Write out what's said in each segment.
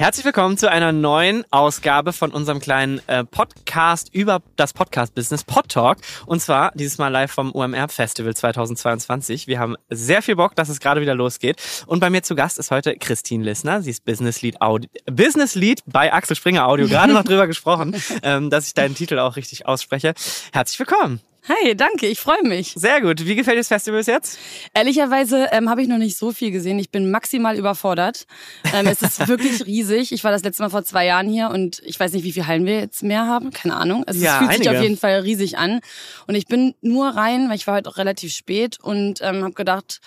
Herzlich willkommen zu einer neuen Ausgabe von unserem kleinen äh, Podcast über das Podcast-Business Pod Talk. Und zwar dieses Mal live vom UMR Festival 2022. Wir haben sehr viel Bock, dass es gerade wieder losgeht. Und bei mir zu Gast ist heute Christine Lissner. Sie ist Business Lead, Audio, Business Lead bei Axel Springer Audio. Gerade noch drüber gesprochen, ähm, dass ich deinen Titel auch richtig ausspreche. Herzlich willkommen. Hi, danke, ich freue mich. Sehr gut. Wie gefällt dir das Festival bis jetzt? Ehrlicherweise ähm, habe ich noch nicht so viel gesehen. Ich bin maximal überfordert. Ähm, es ist wirklich riesig. Ich war das letzte Mal vor zwei Jahren hier und ich weiß nicht, wie viele Hallen wir jetzt mehr haben. Keine Ahnung. Also Ja, es fühlt einige. sich auf jeden Fall riesig an. Und ich bin nur rein, weil ich war heute auch relativ spät und ähm, habe gedacht,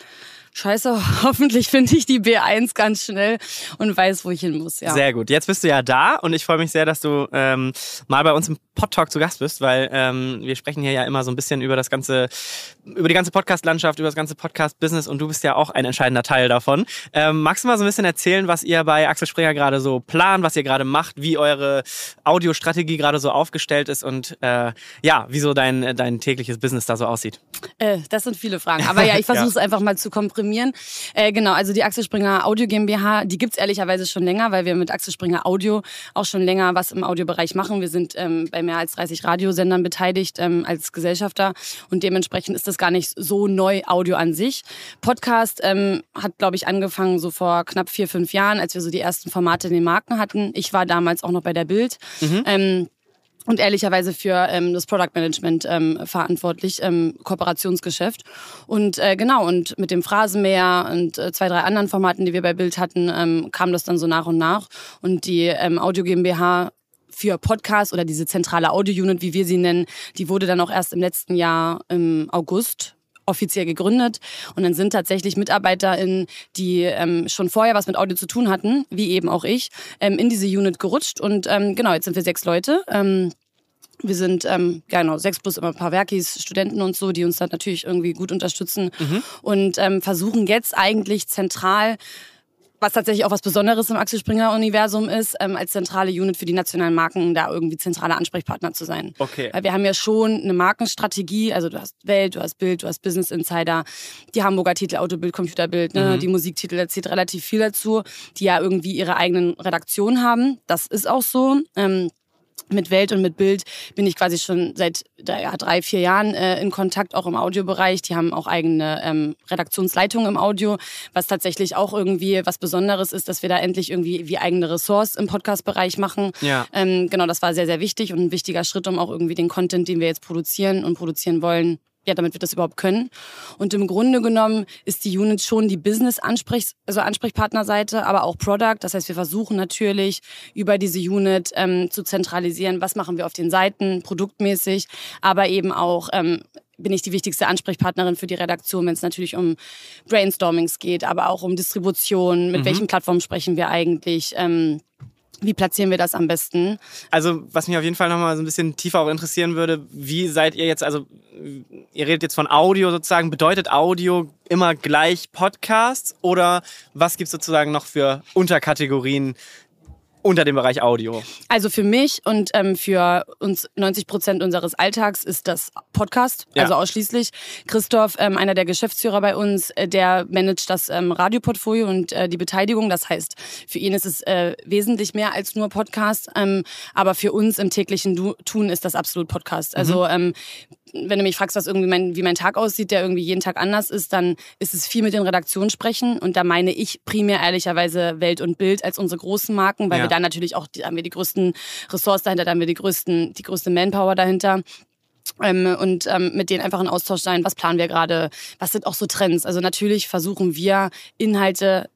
Scheiße, hoffentlich finde ich die B1 ganz schnell und weiß, wo ich hin muss. Ja. Sehr gut. Jetzt bist du ja da und ich freue mich sehr, dass du ähm, mal bei uns im Pod Talk zu Gast bist, weil ähm, wir sprechen hier ja immer so ein bisschen über das ganze, über die ganze Podcast-Landschaft, über das ganze Podcast-Business und du bist ja auch ein entscheidender Teil davon. Ähm, magst du mal so ein bisschen erzählen, was ihr bei Axel Springer gerade so plant, was ihr gerade macht, wie eure Audiostrategie gerade so aufgestellt ist und äh, ja, wie so dein, dein tägliches Business da so aussieht? Äh, das sind viele Fragen. Aber ja, ich versuche Ja. es einfach mal zu komprimieren. Äh, genau, also die Axel Springer Audio GmbH, die gibt's ehrlicherweise schon länger, weil wir mit Axel Springer Audio auch schon länger was im Audiobereich machen. Wir sind ähm, bei mehr als 30 Radiosendern beteiligt ähm, als Gesellschafter und dementsprechend ist das gar nicht so neu Audio an sich. Podcast ähm, hat, glaube ich, angefangen so vor knapp vier, fünf Jahren, als wir so die ersten Formate in den Marken hatten. Ich war damals auch noch bei der Bild. Ähm, und ehrlicherweise für ähm, das Product Management ähm, verantwortlich, ähm, Kooperationsgeschäft. Und äh, genau, und mit dem Phrasenmäher und äh, zwei, drei anderen Formaten, die wir bei Bild hatten, ähm, kam das dann so nach und nach. Und die ähm, Audio GmbH für Podcast oder diese zentrale Audio-Unit, wie wir sie nennen, die wurde dann auch erst im letzten Jahr im August offiziell gegründet. Und dann sind tatsächlich MitarbeiterInnen, die ähm, schon vorher was mit Audio zu tun hatten, wie eben auch ich, ähm, in diese Unit gerutscht. Und ähm, genau, jetzt sind wir sechs Leute. Ähm, wir sind, ähm, genau, sechs plus immer ein paar Werkis, Studenten und so, die uns dann natürlich irgendwie gut unterstützen und ähm, versuchen jetzt eigentlich zentral was tatsächlich auch was Besonderes im Axel Springer Universum ist, ähm, als zentrale Unit für die nationalen Marken da irgendwie zentraler Ansprechpartner zu sein. Okay. Weil wir haben ja schon eine Markenstrategie, also du hast Welt, du hast Bild, du hast Business Insider, die Hamburger Titel, Autobild, Computerbild, ne, die Musiktitel, da zählt relativ viel dazu, die ja irgendwie ihre eigenen Redaktionen haben. Das ist auch so. Ähm, mit Welt und mit Bild bin ich quasi schon seit ja, drei, vier Jahren äh, in Kontakt, auch im Audiobereich. Die haben auch eigene ähm, Redaktionsleitungen im Audio, was tatsächlich auch irgendwie was Besonderes ist, dass wir da endlich irgendwie wie eigene Ressorts im Podcast-Bereich machen. Ja. Ähm, genau, das war sehr, sehr wichtig und ein wichtiger Schritt, um auch irgendwie den Content, den wir jetzt produzieren und produzieren wollen, ja, damit wir das überhaupt können. Und im Grunde genommen ist die Unit schon die Business-Ansprech also Ansprechpartnerseite, aber auch Product. Das heißt, wir versuchen natürlich über diese Unit ähm, zu zentralisieren, was machen wir auf den Seiten, produktmäßig, aber eben auch ähm, bin ich die wichtigste Ansprechpartnerin für die Redaktion, wenn es natürlich um Brainstormings geht, aber auch um Distribution, mit welchen Plattformen sprechen wir eigentlich, ähm, wie platzieren wir das am besten. Also, was mich auf jeden Fall nochmal so ein bisschen tiefer auch interessieren würde, wie seid ihr jetzt, also ihr redet jetzt von Audio sozusagen, bedeutet Audio immer gleich Podcast oder was gibt's sozusagen noch für Unterkategorien unter dem Bereich Audio? Also für mich und ähm, für uns 90 Prozent unseres Alltags ist das Podcast, Ja. also ausschließlich. Christoph, ähm, einer der Geschäftsführer bei uns, äh, der managt das ähm, Radioportfolio und äh, die Beteiligung. Das heißt, für ihn ist es äh, wesentlich mehr als nur Podcast, ähm, aber für uns im täglichen du Tun ist das absolut Podcast. Also ähm, wenn du mich fragst, was irgendwie mein, wie mein Tag aussieht, der irgendwie jeden Tag anders ist, dann ist es viel mit den Redaktionen sprechen. Und da meine ich primär ehrlicherweise Welt und Bild als unsere großen Marken, weil Ja. wir da natürlich auch, die, haben wir die größten Ressorts dahinter, da haben wir die größten, die größte Manpower dahinter. Ähm, und ähm, mit denen einfach in Austausch sein, was planen wir gerade, was sind auch so Trends. Also natürlich versuchen wir Inhalte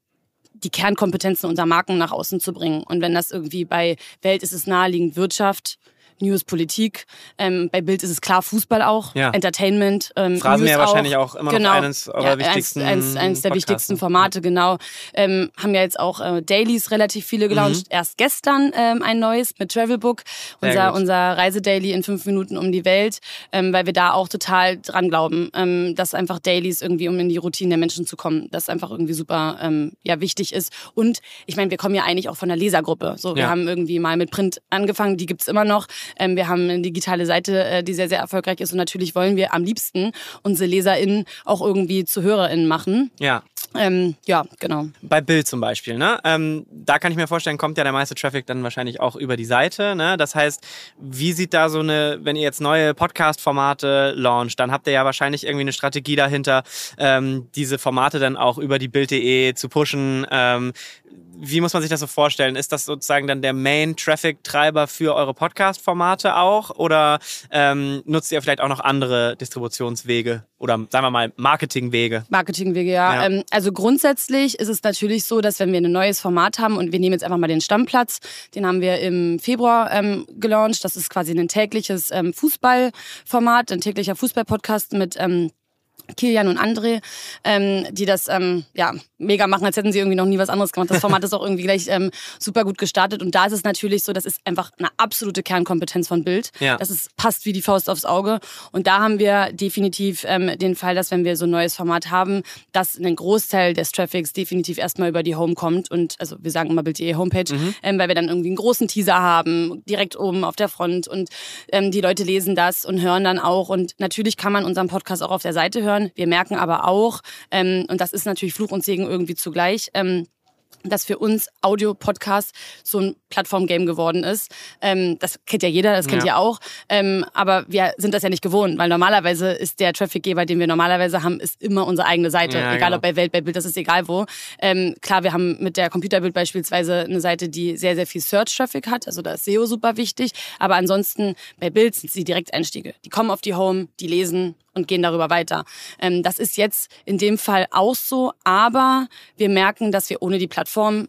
die Kernkompetenzen unserer Marken nach außen zu bringen. Und wenn das irgendwie bei Welt ist es naheliegend Wirtschaft, News, Politik. Ähm, bei Bild ist es klar Fußball auch, Ja. Entertainment. Ähm, Phrasenmäher News wahrscheinlich auch immer noch genau. eines eurer ja, wichtigsten Eins, eins, eins der Podcasts, wichtigsten? Formate, genau. Ähm, haben ja jetzt auch äh, Dailies relativ viele gelauncht. Erst gestern ähm, ein neues mit Travelbook, unser, unser Reisedaily in fünf Minuten um die Welt, ähm, weil wir da auch total dran glauben, ähm, dass einfach Dailies irgendwie, um in die Routine der Menschen zu kommen, das einfach irgendwie super ähm, ja, wichtig ist. Und ich meine, wir kommen ja eigentlich auch von der Lesergruppe. So, wir Ja. haben irgendwie mal mit Print angefangen, die gibt's immer noch, Ähm, wir haben eine digitale Seite, äh, die sehr, sehr erfolgreich ist und natürlich wollen wir am liebsten unsere LeserInnen auch irgendwie zu HörerInnen machen. Ja. Ähm, ja, genau. Bei Bild zum Beispiel, ne? Ähm, da kann ich mir vorstellen, kommt ja der meiste Traffic dann wahrscheinlich auch über die Seite. Ne? Das heißt, wie sieht da so eine, wenn ihr jetzt neue Podcast-Formate launcht, dann habt ihr ja wahrscheinlich irgendwie eine Strategie dahinter, ähm, diese Formate dann auch über die Bild.de zu pushen. Ähm, wie muss man sich das so vorstellen? Ist das sozusagen dann der Main-Traffic-Treiber für eure Podcast-Formate auch? Oder ähm, nutzt ihr vielleicht auch noch andere Distributionswege oder sagen wir mal Marketingwege? Marketingwege, ja. ja. Ähm, also grundsätzlich ist es natürlich so, dass wenn wir ein neues Format haben und wir nehmen jetzt einfach mal den Stammplatz, den haben wir im Februar ähm, gelauncht. Das ist quasi ein tägliches ähm, Fußballformat, ein täglicher Fußball-Podcast mit ähm, Kilian und André, ähm, die das ähm, ja mega machen, als hätten sie irgendwie noch nie was anderes gemacht. Das Format ist auch irgendwie gleich ähm, super gut gestartet und da ist es natürlich so, das ist einfach eine absolute Kernkompetenz von Bild. Ja. Das ist, passt wie die Faust aufs Auge und da haben wir definitiv ähm, den Fall, dass wenn wir so ein neues Format haben, dass ein Großteil des Traffics definitiv erstmal über die Home kommt und also wir sagen immer Bild.de Homepage, mhm. ähm, weil wir dann irgendwie einen großen Teaser haben, direkt oben auf der Front und ähm, die Leute lesen das und hören dann auch und natürlich kann man unseren Podcast auch auf der Seite hören hören. Wir merken aber auch, ähm, und das ist natürlich Fluch und Segen irgendwie zugleich, ähm, dass für uns Audio-Podcast so ein Plattform-Game geworden ist. Ähm, das kennt ja jeder, das kennt ja. ihr auch. Ähm, aber wir sind das ja nicht gewohnt, weil normalerweise ist der Trafficgeber, den wir normalerweise haben, ist immer unsere eigene Seite. Ja, egal genau. ob bei Welt, bei Bild, das ist egal wo. Ähm, klar, wir haben mit der Computerbild beispielsweise eine Seite, die sehr, sehr viel Search-Traffic hat. Also da ist SEO super wichtig. Aber ansonsten bei Bild sind sie Direkteinstiege. Die kommen auf die Home, die lesen und gehen darüber weiter. Ähm, das ist jetzt in dem Fall auch so, aber wir merken, dass wir ohne die Plattform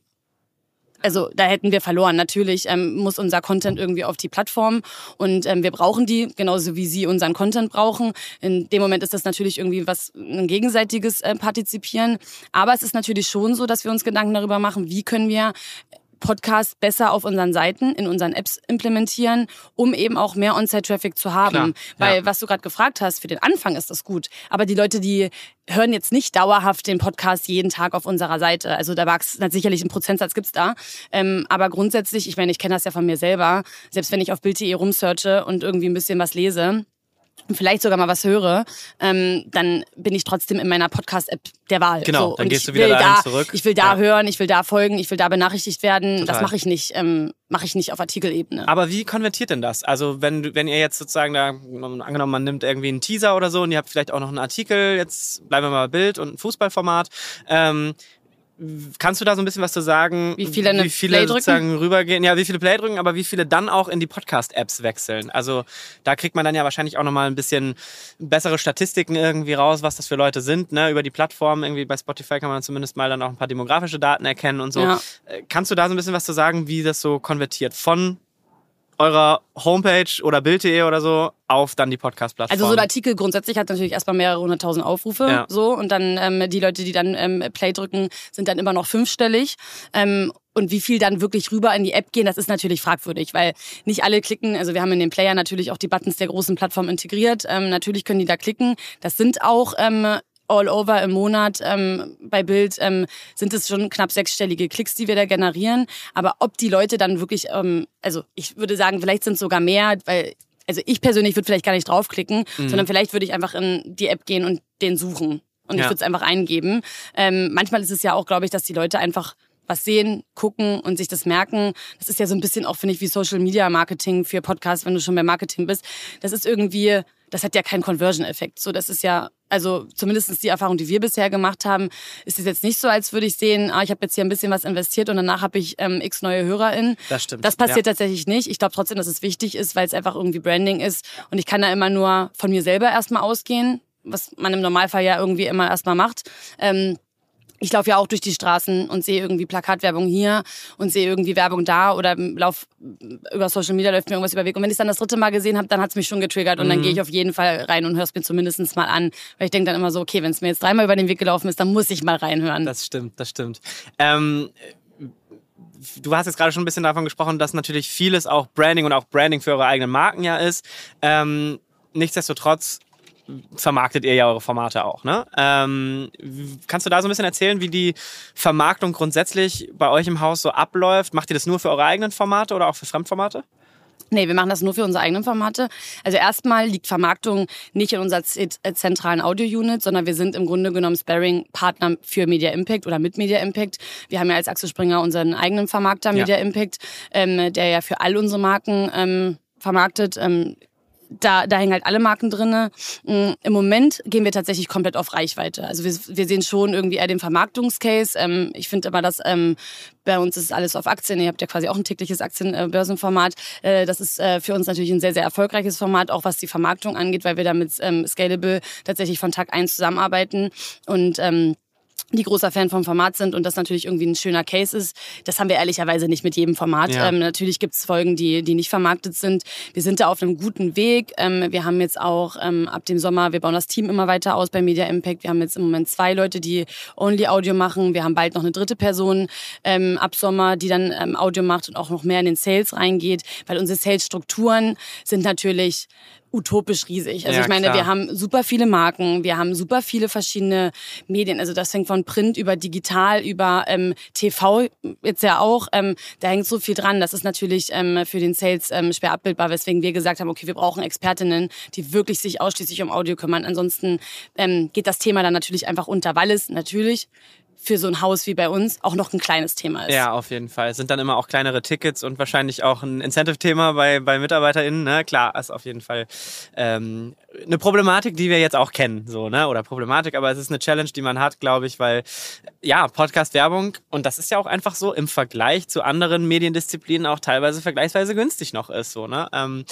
also da hätten wir verloren. Natürlich ähm, muss unser Content irgendwie auf die Plattform und ähm, wir brauchen die, genauso wie sie unseren Content brauchen. In dem Moment ist das natürlich irgendwie was ein gegenseitiges äh, Partizipieren. Aber es ist natürlich schon so, dass wir uns Gedanken darüber machen, wie können wir Podcast besser auf unseren Seiten, in unseren Apps implementieren, um eben auch mehr On-Site-Traffic zu haben. Klar, Weil, ja. was du gerade gefragt hast, für den Anfang ist das gut. Aber die Leute, die hören jetzt nicht dauerhaft den Podcast jeden Tag auf unserer Seite. Also da mag es sicherlich einen Prozentsatz gibt's da. Ähm, aber grundsätzlich, ich meine, ich kenne das ja von mir selber, selbst wenn ich auf Bild.de rumsearche und irgendwie ein bisschen was lese, vielleicht sogar mal was höre, ähm, dann bin ich trotzdem in meiner Podcast-App der Wahl. Genau, so. dann gehst du wieder da zurück. Ich will da ja. hören, ich will da folgen, ich will da benachrichtigt werden. Total. Das mache ich nicht, ähm, mache ich nicht auf Artikelebene. Aber wie konvertiert denn das? Also wenn wenn ihr jetzt sozusagen da angenommen, man nimmt irgendwie einen Teaser oder so und ihr habt vielleicht auch noch einen Artikel, jetzt bleiben wir mal bei Bild und ein Fußballformat. Ähm, Kannst du da so ein bisschen was zu sagen? Wie viele, wie viele sozusagen rübergehen? Ja, wie viele Play drücken, aber wie viele dann auch in die Podcast-Apps wechseln? Also da kriegt man dann ja wahrscheinlich auch nochmal ein bisschen bessere Statistiken irgendwie raus, was das für Leute sind. Ne? Über die Plattform, irgendwie bei Spotify kann man zumindest mal dann auch ein paar demografische Daten erkennen und so. Ja. Äh, kannst du da so ein bisschen was zu sagen, wie das so konvertiert von eurer Homepage oder Bild.de oder so auf dann die Podcast-Plattform. Also so ein Artikel grundsätzlich hat natürlich erstmal mehrere hunderttausend Aufrufe ja. so und dann ähm, die Leute, die dann ähm, Play drücken, sind dann immer noch fünfstellig. Ähm, und wie viel dann wirklich rüber in die App gehen, das ist natürlich fragwürdig, weil nicht alle klicken. Also wir haben in dem Player natürlich auch die Buttons der großen Plattform integriert. Ähm, natürlich können die da klicken. Das sind auch ähm, all over im Monat ähm, bei Bild ähm, sind es schon knapp sechsstellige Klicks, die wir da generieren. Aber ob die Leute dann wirklich, ähm, also ich würde sagen, vielleicht sind es sogar mehr, weil also ich persönlich würde vielleicht gar nicht draufklicken, mhm. sondern vielleicht würde ich einfach in die App gehen und den suchen. Und ja. ich würde es einfach eingeben. Ähm, manchmal ist es ja auch, glaube ich, dass die Leute einfach was sehen, gucken und sich das merken. Das ist ja so ein bisschen auch, finde ich, wie Social Media Marketing für Podcasts, wenn du schon bei Marketing bist. Das ist irgendwie, das hat ja keinen Conversion-Effekt. So, das ist ja also zumindest die Erfahrung, die wir bisher gemacht haben, ist es jetzt nicht so, als würde ich sehen, ah, ich habe jetzt hier ein bisschen was investiert und danach habe ich ähm, x neue HörerInnen. Das stimmt. Das passiert ja. tatsächlich nicht. Ich glaube trotzdem, dass es wichtig ist, weil es einfach irgendwie Branding ist. Und ich kann da immer nur von mir selber erstmal ausgehen, was man im Normalfall ja irgendwie immer erstmal macht. Ähm, ich laufe ja auch durch die Straßen und sehe irgendwie Plakatwerbung hier und sehe irgendwie Werbung da oder lauf über Social Media läuft mir irgendwas über Weg. Und wenn ich es dann das dritte Mal gesehen habe, dann hat es mich schon getriggert und mhm. dann gehe ich auf jeden Fall rein und höre es mir zumindest mal an. Weil ich denke dann immer so, okay, wenn es mir jetzt dreimal über den Weg gelaufen ist, dann muss ich mal reinhören. Das stimmt, das stimmt. Ähm du hast jetzt gerade schon ein bisschen davon gesprochen, dass natürlich vieles auch Branding und auch Branding für eure eigenen Marken ja ist. Ähm, nichtsdestotrotz vermarktet ihr ja eure Formate auch. Ne? Ähm, kannst du da so ein bisschen erzählen, wie die Vermarktung grundsätzlich bei euch im Haus so abläuft? Macht ihr das nur für eure eigenen Formate oder auch für Fremdformate? Nee, wir machen das nur für unsere eigenen Formate. Also erstmal liegt Vermarktung nicht in unserer äh, zentralen Audio-Unit, sondern wir sind im Grunde genommen Sparing-Partner für Media Impact oder mit Media Impact. Wir haben ja als Axel Springer unseren eigenen Vermarkter Media ja. Impact, ähm, der ja für all unsere Marken ähm, vermarktet. Ähm, da, da hängen halt alle Marken drin. Mm, Im Moment gehen wir tatsächlich komplett auf Reichweite. Also wir, wir sehen schon irgendwie eher den Vermarktungscase. Ähm, ich finde aber, dass ähm, bei uns ist alles auf Aktien. Ihr habt ja quasi auch ein tägliches Aktienbörsenformat. Äh, das ist äh, für uns natürlich ein sehr, sehr erfolgreiches Format, auch was die Vermarktung angeht, weil wir da mit ähm, Scalable tatsächlich von Tag eins zusammenarbeiten. Und ähm, die großer Fan vom Format sind und das natürlich irgendwie ein schöner Case ist. Das haben wir ehrlicherweise nicht mit jedem Format. Ja. Ähm, natürlich gibt es Folgen, die, die nicht vermarktet sind. Wir sind da auf einem guten Weg. Ähm, wir haben jetzt auch ähm, ab dem Sommer, wir bauen das Team immer weiter aus bei Media Impact. Wir haben jetzt im Moment zwei Leute, die Only Audio machen. Wir haben bald noch eine dritte Person ähm, ab Sommer, die dann ähm, Audio macht und auch noch mehr in den Sales reingeht, weil unsere Sales-Strukturen sind natürlich utopisch riesig. Also ja, ich meine, klar. wir haben super viele Marken, wir haben super viele verschiedene Medien. Also das fängt von Print über digital, über ähm, TV jetzt ja auch. Ähm, da hängt so viel dran. Das ist natürlich ähm, für den Sales ähm, schwer abbildbar, weswegen wir gesagt haben, okay, wir brauchen Expertinnen, die wirklich sich ausschließlich um Audio kümmern. Ansonsten ähm, geht das Thema dann natürlich einfach unter, weil es natürlich für so ein Haus wie bei uns auch noch ein kleines Thema ist. Ja, auf jeden Fall. Es sind dann immer auch kleinere Tickets und wahrscheinlich auch ein Incentive-Thema bei, bei MitarbeiterInnen. Ne? Klar, ist auf jeden Fall ähm, eine Problematik, die wir jetzt auch kennen. So, ne? Oder Problematik, aber es ist eine Challenge, die man hat, glaube ich, weil ja, Podcast-Werbung, und das ist ja auch einfach so im Vergleich zu anderen Mediendisziplinen auch teilweise vergleichsweise günstig noch ist. So, ne? Ähm,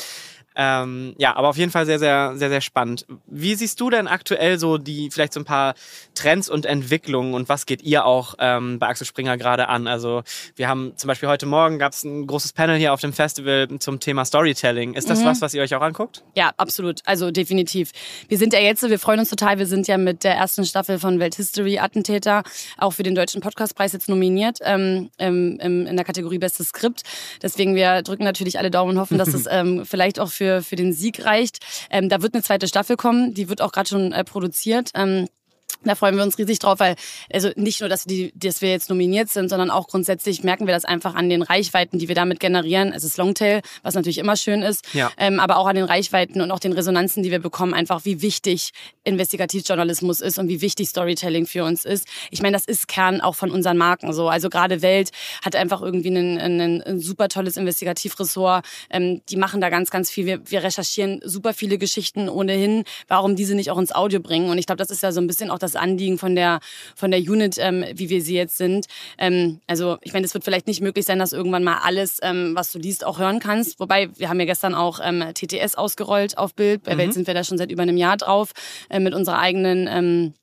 ähm, ja, aber auf jeden Fall sehr, sehr, sehr, sehr spannend. Wie siehst du denn aktuell so die, vielleicht so ein paar Trends und Entwicklungen und was geht ihr auch ähm, bei Axel Springer gerade an? Also wir haben zum Beispiel heute Morgen gab es ein großes Panel hier auf dem Festival zum Thema Storytelling. Ist das mhm. was, was ihr euch auch anguckt? Ja, absolut. Also definitiv. Wir sind ja jetzt, wir freuen uns total, wir sind ja mit der ersten Staffel von Welthistory Attentäter auch für den Deutschen Podcastpreis jetzt nominiert ähm, im, in der Kategorie Bestes Skript. Deswegen, wir drücken natürlich alle Daumen und hoffen, dass es ähm, vielleicht auch für für, für den Sieg reicht. Ähm, da wird eine zweite Staffel kommen, die wird auch gerade schon äh, produziert. Ähm, da freuen wir uns riesig drauf, weil also nicht nur, dass wir, die, dass wir jetzt nominiert sind, sondern auch grundsätzlich merken wir das einfach an den Reichweiten, die wir damit generieren. Es ist Longtail, was natürlich immer schön ist, ja. ähm, aber auch an den Reichweiten und auch den Resonanzen, die wir bekommen, einfach wie wichtig Investigativjournalismus ist und wie wichtig Storytelling für uns ist. Ich meine, das ist Kern auch von unseren Marken so. Also gerade Welt hat einfach irgendwie ein, ein, ein super tolles Investigativressort. Ähm, die machen da ganz, ganz viel. Wir, wir recherchieren super viele Geschichten ohnehin. Warum diese nicht auch ins Audio bringen? Und ich glaube, das ist ja so ein bisschen auch das Anliegen von der, von der Unit, ähm, wie wir sie jetzt sind. Ähm, also ich meine, es wird vielleicht nicht möglich sein, dass irgendwann mal alles, ähm, was du liest, auch hören kannst. Wobei, wir haben ja gestern auch ähm, TTS ausgerollt auf Bild. Bei mhm. Welt sind wir da schon seit über einem Jahr drauf äh, mit unserer eigenen... Ähm,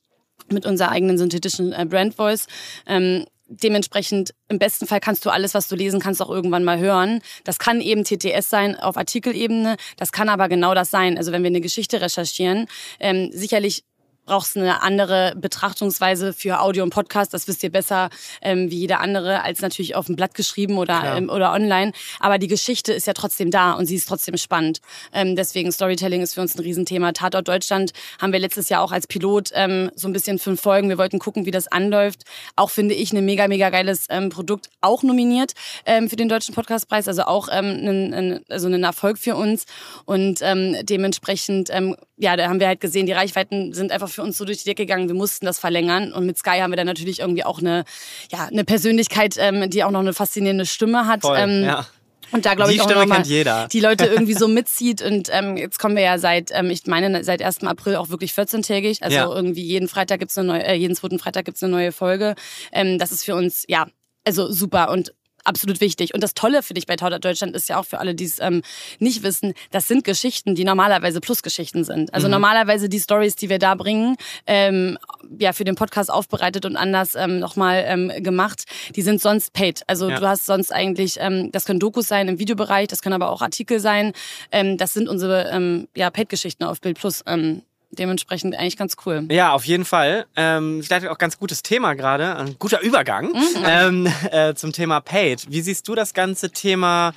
mit unserer eigenen synthetischen äh, Brand Voice. Ähm, dementsprechend im besten Fall kannst du alles, was du lesen kannst, auch irgendwann mal hören. Das kann eben TTS sein auf Artikelebene, das kann aber genau das sein. Also wenn wir eine Geschichte recherchieren, ähm, sicherlich brauchst eine andere Betrachtungsweise für Audio und Podcast. Das wisst ihr besser ähm, wie jeder andere, als natürlich auf dem Blatt geschrieben oder, ähm, oder online. Aber die Geschichte ist ja trotzdem da und sie ist trotzdem spannend. Ähm, deswegen Storytelling ist für uns ein Riesenthema. Tatort Deutschland haben wir letztes Jahr auch als Pilot ähm, so ein bisschen fünf Folgen. Wir wollten gucken, wie das anläuft. Auch finde ich ein mega, mega geiles ähm, Produkt. Auch nominiert ähm, für den Deutschen Podcastpreis. Also auch ähm, ein, ein, also ein Erfolg für uns. Und ähm, dementsprechend, ähm, ja, da haben wir halt gesehen, die Reichweiten sind einfach für uns so durch die Decke gegangen. Wir mussten das verlängern. Und mit Sky haben wir dann natürlich irgendwie auch eine, ja, eine Persönlichkeit, ähm, die auch noch eine faszinierende Stimme hat. Voll, ähm, ja. Und da glaube ich auch Stimme mal, jeder. die Leute irgendwie so mitzieht. Und ähm, jetzt kommen wir ja seit, ähm, ich meine, seit 1. April auch wirklich 14-tägig. Also ja. irgendwie jeden Freitag gibt's eine neue, äh, jeden zweiten Freitag gibt's eine neue Folge. Ähm, das ist für uns, ja, also super. Und absolut wichtig. Und das Tolle für dich bei Tauder Deutschland ist ja auch für alle, die es ähm, nicht wissen, das sind Geschichten, die normalerweise Plusgeschichten sind. Also mhm. normalerweise die Stories, die wir da bringen, ähm, ja für den Podcast aufbereitet und anders ähm, nochmal ähm, gemacht, die sind sonst paid. Also ja. du hast sonst eigentlich, ähm, das können Dokus sein im Videobereich, das können aber auch Artikel sein. Ähm, das sind unsere ähm, ja, Paid-Geschichten auf Bild Plus. Ähm, dementsprechend eigentlich ganz cool. Ja, auf jeden Fall. Ähm, vielleicht auch ganz gutes Thema gerade, ein guter Übergang mhm. ähm, äh, zum Thema Paid. Wie siehst du das ganze Thema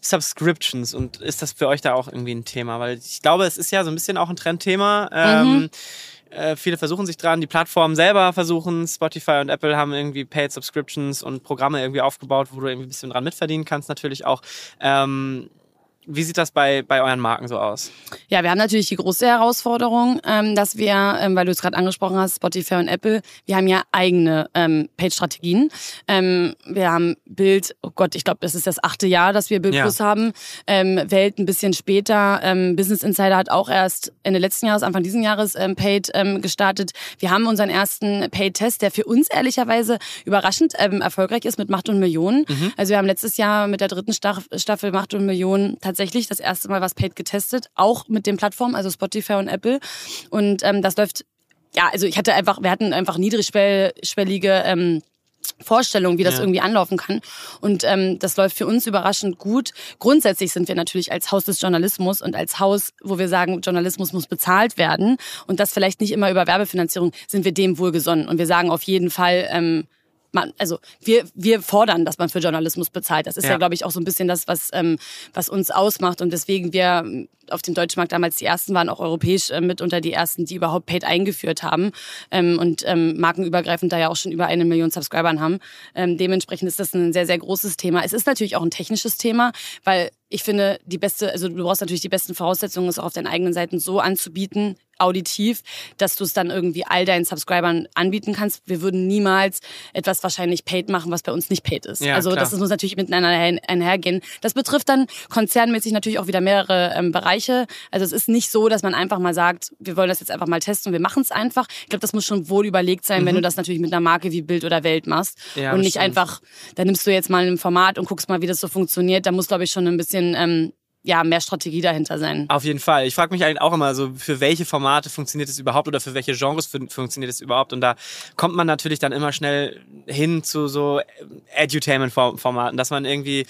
Subscriptions und ist das für euch da auch irgendwie ein Thema? Weil ich glaube, es ist ja so ein bisschen auch ein Trendthema. Ähm, mhm. Äh, viele versuchen sich dran, die Plattformen selber versuchen. Spotify und Apple haben irgendwie Paid Subscriptions und Programme irgendwie aufgebaut, wo du irgendwie ein bisschen dran mitverdienen kannst, natürlich auch. Ähm, wie sieht das bei, bei euren Marken so aus? Ja, wir haben natürlich die große Herausforderung, ähm, dass wir, ähm, weil du es gerade angesprochen hast, Spotify und Apple, wir haben ja eigene ähm, Page-Strategien. Ähm, wir haben Bild, oh Gott, ich glaube, das ist das achte Jahr, dass wir Bild Ja. Plus haben. Ähm, Welt ein bisschen später. Ähm, Business Insider hat auch erst Ende letzten Jahres, Anfang diesen Jahres ähm, Paid ähm, gestartet. Wir haben unseren ersten Paid-Test, der für uns ehrlicherweise überraschend ähm, erfolgreich ist mit Macht und Millionen. Also wir haben letztes Jahr mit der dritten Staff- Staffel Macht und Millionen tatsächlich das erste Mal was Paid getestet, auch mit den Plattformen, also Spotify und Apple. Und ähm, das läuft, ja, also ich hatte einfach, wir hatten einfach niedrigschwellige ähm, Vorstellung, wie das Ja. irgendwie anlaufen kann. Und ähm, das läuft für uns überraschend gut. Grundsätzlich sind wir natürlich als Haus des Journalismus und als Haus, wo wir sagen, Journalismus muss bezahlt werden und das vielleicht nicht immer über Werbefinanzierung, sind wir dem wohlgesonnen. Und wir sagen auf jeden Fall, ähm, man, also wir, wir fordern, dass man für Journalismus bezahlt. Das ist ja, Ja. glaube ich, auch so ein bisschen das, was, ähm, was uns ausmacht und deswegen wir ähm, auf dem deutschen Markt damals die ersten waren, auch europäisch äh, mit unter die ersten, die überhaupt Paid eingeführt haben ähm, und ähm, markenübergreifend da ja auch schon über eine Million Subscribern haben. Ähm, dementsprechend ist das ein sehr, sehr großes Thema. Es ist natürlich auch ein technisches Thema, weil ich finde, die beste, also du brauchst natürlich die besten Voraussetzungen, es auch auf deinen eigenen Seiten so anzubieten, auditiv, dass du es dann irgendwie all deinen Subscribern anbieten kannst. Wir würden niemals etwas wahrscheinlich paid machen, was bei uns nicht paid ist. Ja, also klar. das muss natürlich miteinander ein- einhergehen. Das betrifft dann konzernmäßig natürlich auch wieder mehrere ähm, Bereiche. Also es ist nicht so, dass man einfach mal sagt, wir wollen das jetzt einfach mal testen und wir machen es einfach. Ich glaube, das muss schon wohl überlegt sein, wenn du das natürlich mit einer Marke wie Bild oder Welt machst Mhm. Ja, und nicht stimmt. einfach, da nimmst du jetzt mal ein Format und guckst mal, wie das so funktioniert. Da muss, glaube ich, schon ein bisschen ähm, ja, mehr Strategie dahinter sein. Auf jeden Fall. Ich frage mich eigentlich auch immer so, für welche Formate funktioniert es überhaupt oder für welche Genres fun funktioniert es überhaupt? Und da kommt man natürlich dann immer schnell hin zu so Edutainment-Formaten, dass man irgendwie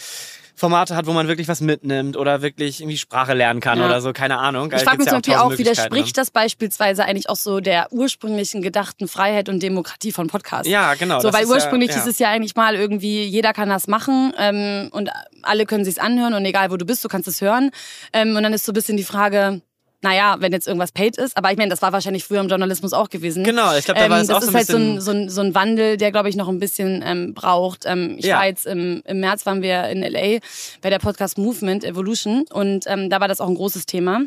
Formate hat, wo man wirklich was mitnimmt oder wirklich irgendwie Sprache lernen kann Ja. oder so, keine Ahnung. Ich frage mich zum Beispiel auch, widerspricht das? das beispielsweise eigentlich auch so der ursprünglichen gedachten Freiheit und Demokratie von Podcasts? Ja, genau. So, weil ist ja- ursprünglich ja. hieß es ja eigentlich mal irgendwie, jeder kann das machen ähm, und alle können sich's anhören und egal wo du bist, du kannst es hören. Ähm, und dann ist so ein bisschen die Frage, naja, wenn jetzt irgendwas paid ist, aber ich meine, das war wahrscheinlich früher im Journalismus auch gewesen. Genau, ich glaube, da war es das auch ist so ein halt so ein, bisschen... so, ein, so ein Wandel, der, glaube ich, noch ein bisschen ähm, braucht. Ähm, ich Ja. war jetzt im, im März waren wir in LA bei der Podcast Movement Evolution und ähm, da war das auch ein großes Thema.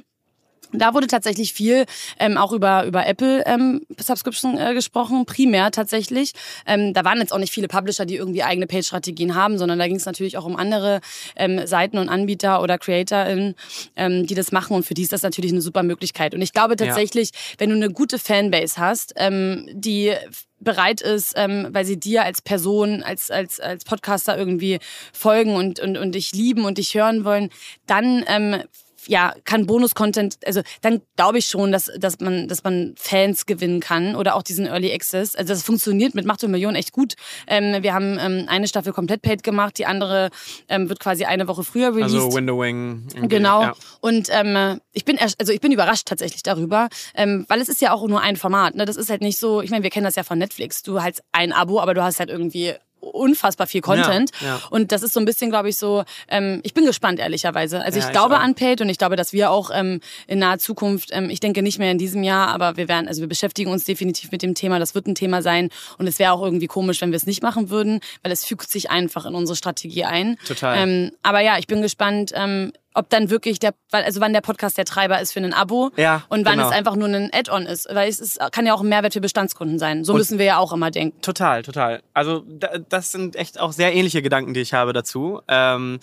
Da wurde tatsächlich viel ähm, auch über über Apple ähm, Subscription äh, gesprochen, primär tatsächlich. Ähm, da waren jetzt auch nicht viele Publisher, die irgendwie eigene Page-Strategien haben, sondern da ging es natürlich auch um andere ähm, Seiten und Anbieter oder CreatorInnen, ähm, die das machen und für die ist das natürlich eine super Möglichkeit. Und ich glaube Ja. tatsächlich, wenn du eine gute Fanbase hast, ähm, die bereit ist, ähm, weil sie dir als Person, als, als, als Podcaster irgendwie folgen und, und, und dich lieben und dich hören wollen, dann ähm, ja, kann Bonus-Content, also dann glaube ich schon, dass, dass, man, dass man Fans gewinnen kann oder auch diesen Early Access. Also das funktioniert mit Macht und Millionen echt gut. Ähm, wir haben ähm, eine Staffel komplett paid gemacht, die andere ähm, wird quasi eine Woche früher released. Also Windowing. Genau. Ja. Und ähm, ich bin also ich bin überrascht tatsächlich darüber, ähm, weil es ist ja auch nur ein Format. Ne? Das ist halt nicht so. Ich meine, wir kennen das ja von Netflix. Du hast ein Abo, aber du hast halt irgendwie unfassbar viel Content. Ja, ja. Und das ist so ein bisschen, glaube ich, so. Ähm, ich bin gespannt ehrlicherweise. Also Ja, ich ich glaube auch. an Paid und ich glaube, dass wir auch ähm, in naher Zukunft. Ähm, ich denke nicht mehr in diesem Jahr, aber wir werden, also wir beschäftigen uns definitiv mit dem Thema. Das wird ein Thema sein und es wäre auch irgendwie komisch, wenn wir es nicht machen würden, weil es fügt sich einfach in unsere Strategie ein. Total. Ähm, aber ja, ich bin gespannt, ähm, ob dann wirklich der, also wann der Podcast der Treiber ist für ein Abo Ja, und wann genau. es einfach nur ein Add-on ist. Weil es ist, kann ja auch ein Mehrwert für Bestandskunden sein. So müssen wir ja auch immer denken. Total, total. Also da, das sind echt auch sehr ähnliche Gedanken, die ich habe dazu. Ähm,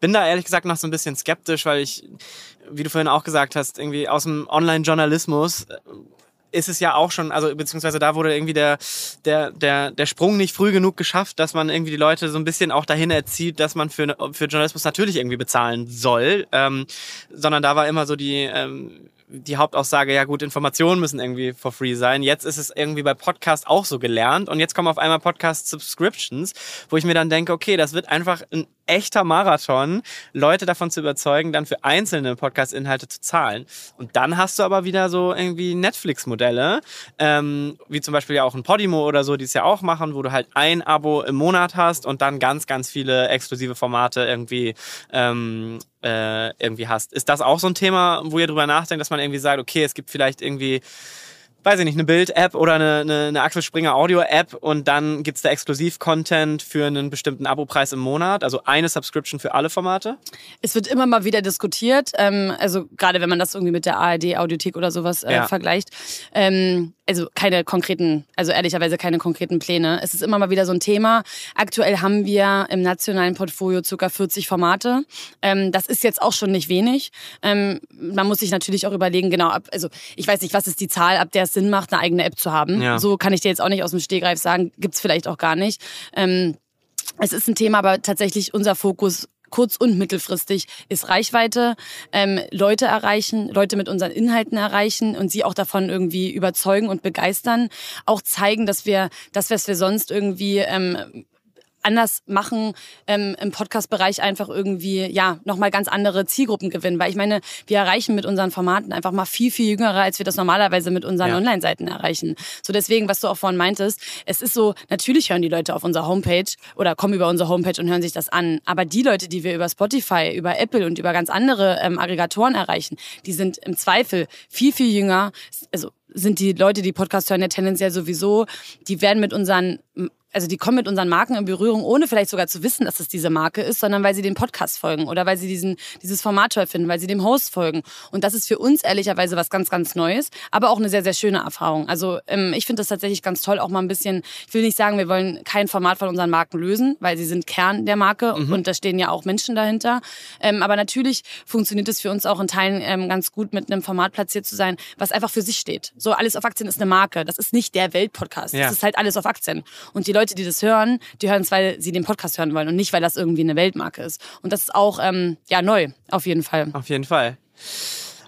bin da ehrlich gesagt noch so ein bisschen skeptisch, weil ich, wie du vorhin auch gesagt hast, irgendwie aus dem Online-Journalismus ist es ja auch schon, also beziehungsweise da wurde irgendwie der, der, der, der Sprung nicht früh genug geschafft, dass man irgendwie die Leute so ein bisschen auch dahin erzieht, dass man für, für Journalismus natürlich irgendwie bezahlen soll, ähm, sondern da war immer so die, ähm, die Hauptaussage, ja gut, Informationen müssen irgendwie for free sein. Jetzt ist es irgendwie bei Podcast auch so gelernt und jetzt kommen auf einmal Podcast-Subscriptions, wo ich mir dann denke, okay, das wird einfach ein echter Marathon, Leute davon zu überzeugen, dann für einzelne Podcast-Inhalte zu zahlen. Und dann hast du aber wieder so irgendwie Netflix-Modelle, ähm, wie zum Beispiel ja auch ein Podimo oder so, die es ja auch machen, wo du halt ein Abo im Monat hast und dann ganz, ganz viele exklusive Formate irgendwie ähm, äh, irgendwie hast. Ist das auch so ein Thema, wo ihr drüber nachdenkt, dass man irgendwie sagt, okay, es gibt vielleicht irgendwie weiß ich nicht, eine Bild-App oder eine, eine, eine Axel Springer Audio-App und dann gibt's da Exklusiv-Content für einen bestimmten Abopreis im Monat, also eine Subscription für alle Formate? Es wird immer mal wieder diskutiert, ähm, also gerade wenn man das irgendwie mit der ARD-Audiothek oder sowas äh, ja. vergleicht. Ähm, also keine konkreten, also ehrlicherweise keine konkreten Pläne. Es ist immer mal wieder so ein Thema. Aktuell haben wir im nationalen Portfolio circa 40 Formate. Ähm, das ist jetzt auch schon nicht wenig. Ähm, man muss sich natürlich auch überlegen, genau, ab, also ich weiß nicht, was ist die Zahl, ab der es Sinn macht, eine eigene App zu haben. Ja. So kann ich dir jetzt auch nicht aus dem Stehgreif sagen, gibt's vielleicht auch gar nicht. Ähm, es ist ein Thema, aber tatsächlich unser Fokus kurz- und mittelfristig ist Reichweite, ähm, Leute erreichen, Leute mit unseren Inhalten erreichen und sie auch davon irgendwie überzeugen und begeistern. Auch zeigen, dass wir das, was wir sonst irgendwie ähm, anders machen, ähm, im Podcast-Bereich einfach irgendwie, ja, nochmal ganz andere Zielgruppen gewinnen. Weil ich meine, wir erreichen mit unseren Formaten einfach mal viel, viel jüngere, als wir das normalerweise mit unseren ja. Online-Seiten erreichen. So deswegen, was du auch vorhin meintest, es ist so, natürlich hören die Leute auf unserer Homepage oder kommen über unsere Homepage und hören sich das an. Aber die Leute, die wir über Spotify, über Apple und über ganz andere ähm, Aggregatoren erreichen, die sind im Zweifel viel, viel jünger. Also sind die Leute, die Podcast hören, ja tendenziell sowieso, die werden mit unseren also die kommen mit unseren Marken in Berührung, ohne vielleicht sogar zu wissen, dass es diese Marke ist, sondern weil sie dem Podcast folgen oder weil sie diesen, dieses Format toll finden, weil sie dem Host folgen. Und das ist für uns ehrlicherweise was ganz, ganz Neues, aber auch eine sehr, sehr schöne Erfahrung. Also ähm, ich finde das tatsächlich ganz toll, auch mal ein bisschen, ich will nicht sagen, wir wollen kein Format von unseren Marken lösen, weil sie sind Kern der Marke mhm. und da stehen ja auch Menschen dahinter. Ähm, aber natürlich funktioniert es für uns auch in Teilen ähm, ganz gut, mit einem Format platziert zu sein, was einfach für sich steht. So, alles auf Aktien ist eine Marke. Das ist nicht der Weltpodcast. Ja. Das ist halt alles auf Aktien. Und die Leute, Leute, die das hören, die hören es, weil sie den Podcast hören wollen und nicht, weil das irgendwie eine Weltmarke ist. Und das ist auch ähm, ja neu, auf jeden Fall. Auf jeden Fall.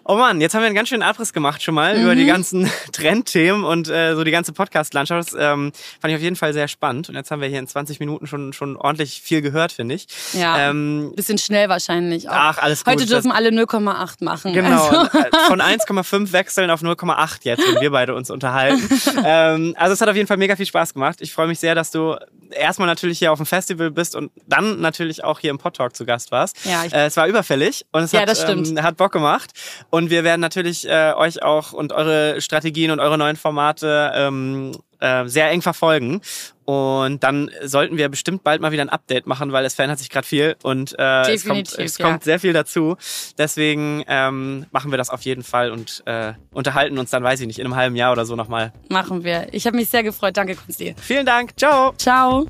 Oh Mann, jetzt haben wir einen ganz schönen Abriss gemacht schon mal mhm. über die mhm. ganzen Trendthemen und äh, so die ganze Podcast-Landschaft. Das ähm, fand ich auf jeden Fall sehr spannend. Und jetzt haben wir hier in 20 Minuten schon, schon ordentlich viel gehört, finde ich. Ja, ähm, bisschen schnell wahrscheinlich auch. Ach, alles gut. Heute dürfen alle 0,8 machen. Genau, also. Äh, von 1,5 wechseln auf 0,8 jetzt, wenn wir beide uns unterhalten. ähm, also es hat auf jeden Fall mega viel Spaß gemacht. Ich freue mich sehr, dass du erstmal natürlich hier auf dem Festival bist und dann natürlich auch hier im Podtalk zu Gast warst. Ja, äh, es war überfällig und es ja, hat, ähm, hat Bock gemacht. Und wir werden natürlich äh, euch auch und eure Strategien und eure neuen Formate ähm, äh, sehr eng verfolgen. Und dann sollten wir bestimmt bald mal wieder ein Update machen, weil es verändert sich gerade viel und äh, es kommt, es ja. kommt sehr viel dazu. Deswegen ähm, machen wir das auf jeden Fall und äh, unterhalten uns dann, weiß ich nicht, in einem halben Jahr oder so nochmal. Machen wir. Ich habe mich sehr gefreut. Danke, Konsti. Vielen Dank. Ciao. Ciao.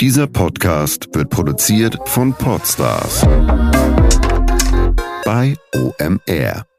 Dieser Podcast wird produziert von Podstars bei OMR.